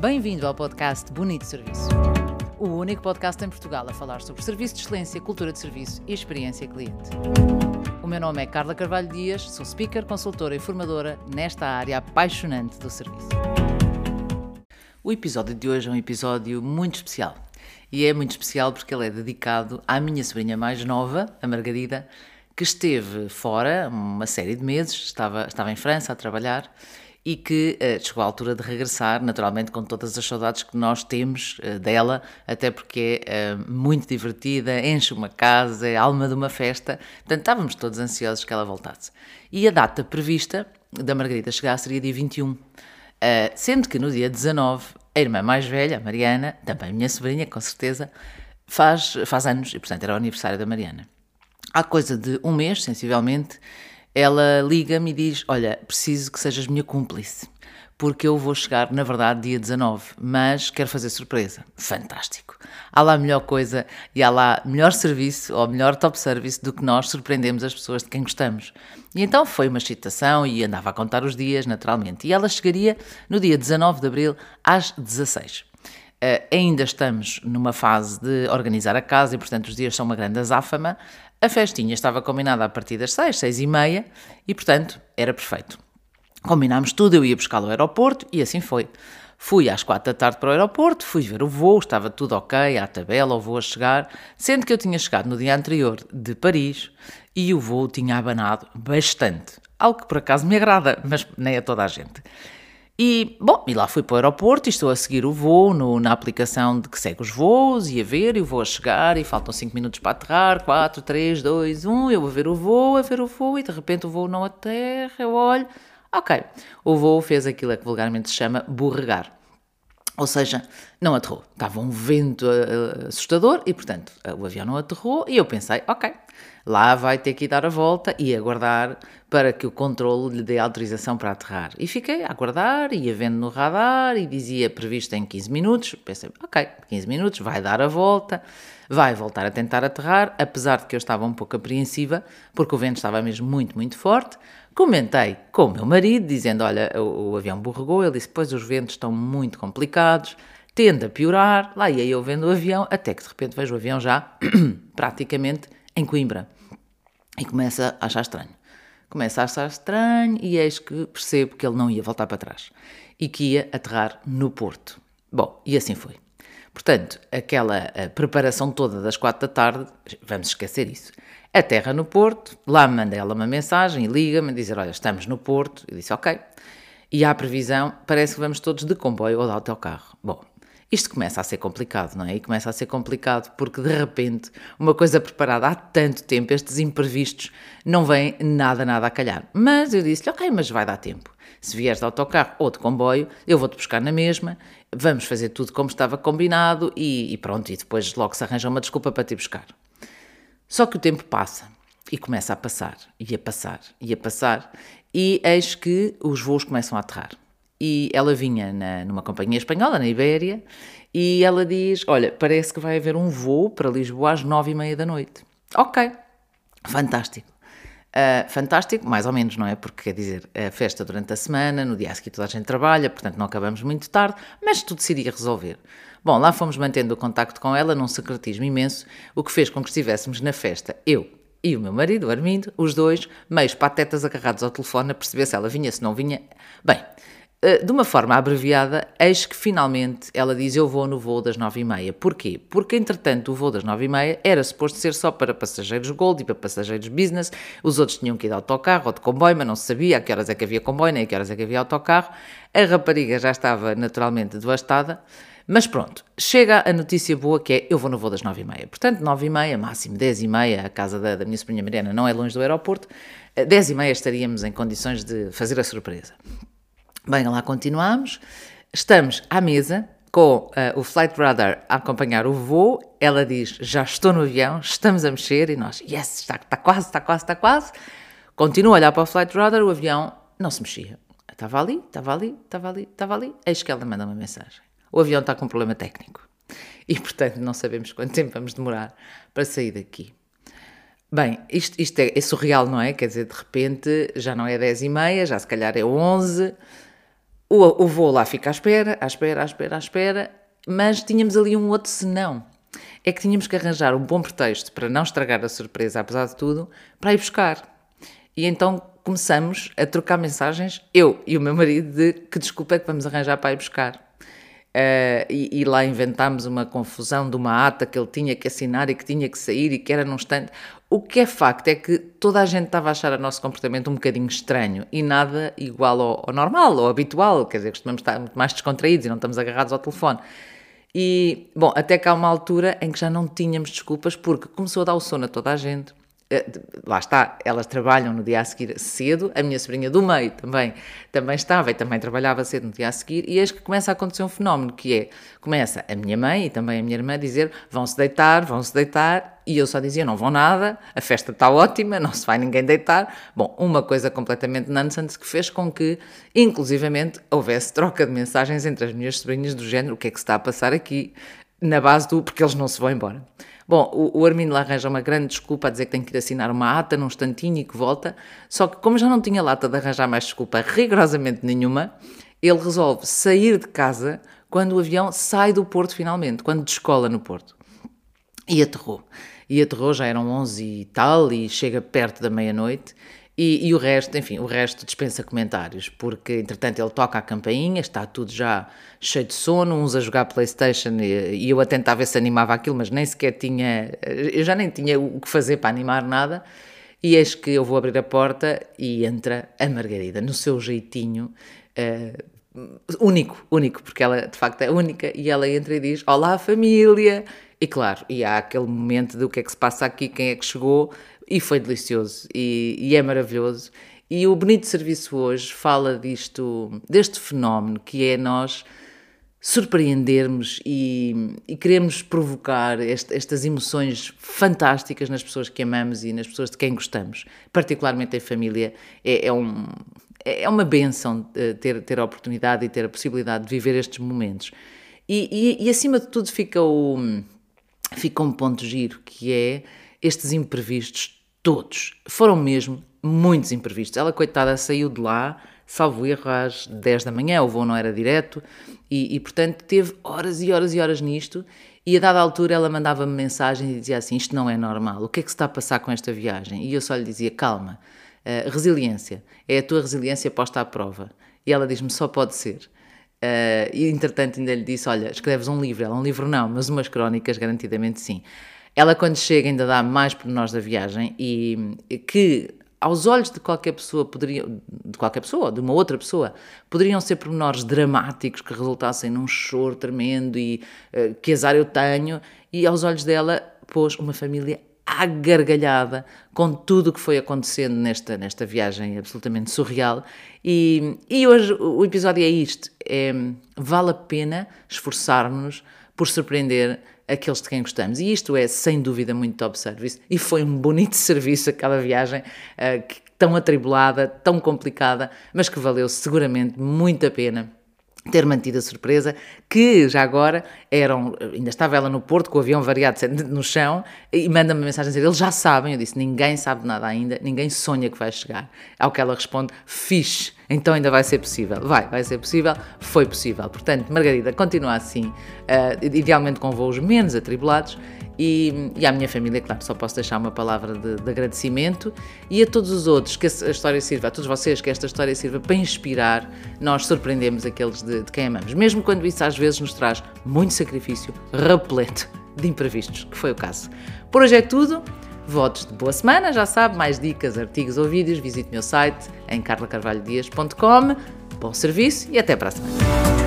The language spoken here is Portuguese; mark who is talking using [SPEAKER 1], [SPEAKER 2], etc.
[SPEAKER 1] Bem-vindo ao podcast Bonito Serviço. O único podcast em Portugal a falar sobre serviço de excelência, cultura de serviço e experiência cliente. O meu nome é Carla Carvalho Dias, sou speaker, consultora e formadora nesta área apaixonante do serviço. O episódio de hoje é um episódio muito especial. E é muito especial porque ele é dedicado à minha sobrinha mais nova, a Margarida, que esteve fora uma série de meses, estava, estava em França a trabalhar e que uh, chegou à altura de regressar, naturalmente com todas as saudades que nós temos uh, dela, até porque é uh, muito divertida, enche uma casa, é alma de uma festa, portanto estávamos todos ansiosos que ela voltasse. E a data prevista da Margarida chegar seria dia 21, sendo que no dia 19 a irmã mais velha, a Mariana, também minha sobrinha, com certeza, faz, faz anos e portanto era o aniversário da Mariana há coisa de um mês, sensivelmente, ela liga-me e diz: Olha, preciso que sejas minha cúmplice, porque eu vou chegar, na verdade, dia 19, mas quero fazer surpresa. Fantástico! Há lá melhor coisa e há lá melhor serviço ou melhor top service do que nós surpreendemos as pessoas de quem gostamos. E então foi uma excitação e andava a contar os dias, naturalmente. E ela chegaria no dia 19 de abril às 16. Uh, ainda estamos numa fase de organizar a casa e, portanto, os dias são uma grande azáfama. A festinha estava combinada a partir das seis, seis e meia e, portanto, era perfeito. Combinámos tudo, eu ia buscá-lo ao aeroporto e assim foi. Fui às quatro da tarde para o aeroporto, fui ver o voo, estava tudo ok, à tabela, o voo a chegar, sendo que eu tinha chegado no dia anterior de Paris e o voo tinha abanado bastante. Algo que por acaso me agrada, mas nem a toda a gente. E, bom, e lá fui para o aeroporto e estou a seguir o voo no, na aplicação de que segue os voos e a ver, e o voo a chegar e faltam 5 minutos para aterrar, 4, 3, 2, 1, eu vou ver o voo, a ver o voo e de repente o voo não aterra, eu olho, ok, o voo fez aquilo que vulgarmente se chama borregar. Ou seja, não aterrou. Estava um vento uh, assustador e, portanto, o avião não aterrou e eu pensei, ok, lá vai ter que dar a volta e aguardar para que o controle lhe dê autorização para aterrar. E fiquei a aguardar, ia vendo no radar e dizia previsto em 15 minutos. Pensei, ok, 15 minutos, vai dar a volta, vai voltar a tentar aterrar, apesar de que eu estava um pouco apreensiva, porque o vento estava mesmo muito, muito forte. Comentei com o meu marido, dizendo: Olha, o, o avião borregou. Ele disse: Pois os ventos estão muito complicados, tende a piorar. Lá ia eu vendo o avião, até que de repente vejo o avião já praticamente em Coimbra. E começa a achar estranho. Começa a achar estranho e eis que percebo que ele não ia voltar para trás e que ia aterrar no Porto. Bom, e assim foi. Portanto, aquela preparação toda das quatro da tarde, vamos esquecer isso. A terra no Porto, lá manda ela uma mensagem e liga-me a dizer: Olha, estamos no Porto. Eu disse: Ok. E há previsão, parece que vamos todos de comboio ou de autocarro. Bom, isto começa a ser complicado, não é? E começa a ser complicado porque de repente uma coisa preparada há tanto tempo, estes imprevistos, não vem nada, nada a calhar. Mas eu disse-lhe: Ok, mas vai dar tempo. Se vieres de autocarro ou de comboio, eu vou-te buscar na mesma, vamos fazer tudo como estava combinado e, e pronto, e depois logo se arranja uma desculpa para te buscar. Só que o tempo passa e começa a passar, e a passar, e a passar, e eis que os voos começam a aterrar. E ela vinha na, numa companhia espanhola, na Ibéria, e ela diz: Olha, parece que vai haver um voo para Lisboa às nove e meia da noite. Ok, fantástico. Uh, fantástico, mais ou menos, não é? Porque quer dizer, a festa durante a semana, no dia a seguir toda a gente trabalha, portanto não acabamos muito tarde, mas tudo se iria resolver. Bom, lá fomos mantendo o contacto com ela num secretismo imenso, o que fez com que estivéssemos na festa, eu e o meu marido, Armindo, os dois, meios patetas agarrados ao telefone a perceber se ela vinha, se não vinha. Bem, eh, de uma forma abreviada, eis que finalmente ela diz: Eu vou no voo das nove e meia. Porquê? Porque, entretanto, o voo das nove e meia era suposto ser só para passageiros Gold e para passageiros Business. Os outros tinham que ir de autocarro ou de comboio, mas não se sabia a que horas é que havia comboio, nem a que horas é que havia autocarro. A rapariga já estava naturalmente devastada. Mas pronto, chega a notícia boa que é eu vou no voo das nove e meia. Portanto, nove e meia, máximo dez e meia, a casa da, da minha sobrinha Mariana não é longe do aeroporto, eh, dez e meia estaríamos em condições de fazer a surpresa. Bem, lá continuamos, estamos à mesa com uh, o Flight Radar a acompanhar o voo, ela diz, já estou no avião, estamos a mexer, e nós, yes, está, está quase, está quase, está quase. Continuo a olhar para o Flight Radar, o avião não se mexia. Estava ali, estava ali, estava ali, estava ali, eis que ela manda uma mensagem o avião está com um problema técnico. E, portanto, não sabemos quanto tempo vamos demorar para sair daqui. Bem, isto, isto é, é, surreal, não é? Quer dizer, de repente já não é 10 e meia, já se calhar é 11. o, o voo lá fica à espera, à espera, à espera, à espera, mas tínhamos ali um outro senão. É que tínhamos que arranjar um bom pretexto para não estragar a surpresa, apesar de tudo, para ir buscar. E então começamos a trocar mensagens, eu e o meu marido, de que desculpa é que vamos arranjar para ir buscar. Uh, e, e, lá inventámos uma confusão de uma ata que ele tinha que assinar e que tinha que sair e que era num instante. O que é facto é que toda a gente estava a achar o nosso comportamento um bocadinho estranho e nada igual ao, ao normal, ao habitual, quer dizer, costumamos estar muito mais descontraídos e não estamos agarrados ao telefone. E, bom, até que há uma altura em que já não tínhamos desculpas porque começou a dar o sono a toda a gente, lá está, elas trabalham no dia a seguir cedo, a minha sobrinha do meio também, também estava e também trabalhava cedo no dia a seguir, e eis que começa a acontecer um fenómeno que é, começa a minha mãe e também a minha irmã a dizer, vão-se deitar, vão-se deitar, e eu só dizia, não vão nada, a festa está ótima, não se vai ninguém deitar. Bom, uma coisa completamente nonsense que fez com que, inclusivamente, houvesse troca de mensagens entre as minhas sobrinhas do género, o que é que se está a passar aqui, na base do, porque eles não se vão embora. Bom, o, o Armindo lá arranja uma grande desculpa a dizer que tem que ir assinar uma ata num instantinho e que volta, só que como já não tinha lata de arranjar mais desculpa rigorosamente nenhuma, ele resolve sair de casa quando o avião sai do Porto finalmente, quando descola no Porto. E aterrou. E aterrou, já eram 11 e tal, e chega perto da meia-noite, e, e, o resto, enfim, o resto dispensa comentários, porque entretanto ele toca a campainha, está tudo já cheio de sono, uns a jogar Playstation e, e eu a tentar ver se animava aquilo, mas nem sequer tinha, eu já nem tinha o que fazer para animar nada. E eis que eu vou abrir a porta e entra a Margarida, no seu jeitinho uh, único, único, porque ela de facto é única, e ela entra e diz: Olá, família! E claro, e há aquele momento do que é que se passa aqui, quem é que chegou, e foi delicioso e, e, é maravilhoso. E o Bonito Serviço hoje fala disto, deste fenómeno que é nós surpreendermos e, e queremos provocar este, estas emoções fantásticas nas pessoas que amamos e nas pessoas de quem gostamos, particularmente em família. É, é, um, é uma benção eh, ter, ter a oportunidade e ter a possibilidade de viver estes momentos. E, e, e acima de tudo fica, o, fica um ponto giro que é estes imprevistos Todos. Foram mesmo muitos imprevistos. Ela, coitada, saiu de lá, salvo erro, às 10 da manhã, o voo não era direto, e, e portanto teve horas e horas e horas nisto. E a dada altura ela mandava-me mensagem e dizia assim: Isto não é normal, o que é que se está a passar com esta viagem? E eu só lhe dizia: Calma, uh, resiliência, é a tua resiliência posta à prova. E ela diz-me: Só pode ser. Uh, e entretanto ainda lhe disse: Olha, escreves um livro. Ela, um livro não, mas umas crónicas, garantidamente sim. Ela, quando chega, ainda dá mais por nós da viagem e que aos olhos de qualquer pessoa poderiam, de qualquer pessoa, de uma outra pessoa, poderiam ser pormenores dramáticos que resultassem num choro tremendo e uh, que azar eu tenho, e aos olhos dela pôs uma família agargalhada com tudo o que foi acontecendo nesta, nesta viagem absolutamente surreal. E, e hoje o episódio é isto: é, vale a pena esforçarmos-nos por surpreender aqueles de quem gostamos. E isto é, sem dúvida, muito top service. E foi um bonito serviço aquela viagem, uh, que, tão atribulada, tão complicada, mas que valeu seguramente muito a pena ter mantido a surpresa, que já agora eram, ainda estava ela no Porto com o avião variado no chão e manda-me mensagem a dizer, eles já sabem, eu disse, ninguém sabe nada ainda, ninguém sonha que vai chegar. Ao que ela responde, fixe, então ainda vai ser possível. Vai, vai ser possível, foi possível. Portanto, Margarida, continua assim, uh, idealmente com voos menos atribulados e, e, à minha família, claro, só posso deixar uma palavra de, de, agradecimento e a todos os outros que a história sirva, a todos vocês que esta história sirva para inspirar, nós surpreendemos aqueles de, de quem amamos, mesmo quando isso às vezes nos traz muito sacrifício, repleto de imprevistos, que foi o caso. Por hoje é tudo. Votos de boa semana, já sabe, mais dicas, artigos ou vídeos, visite o meu site em carlacarvalhodias.com. Bom serviço e até para a semana.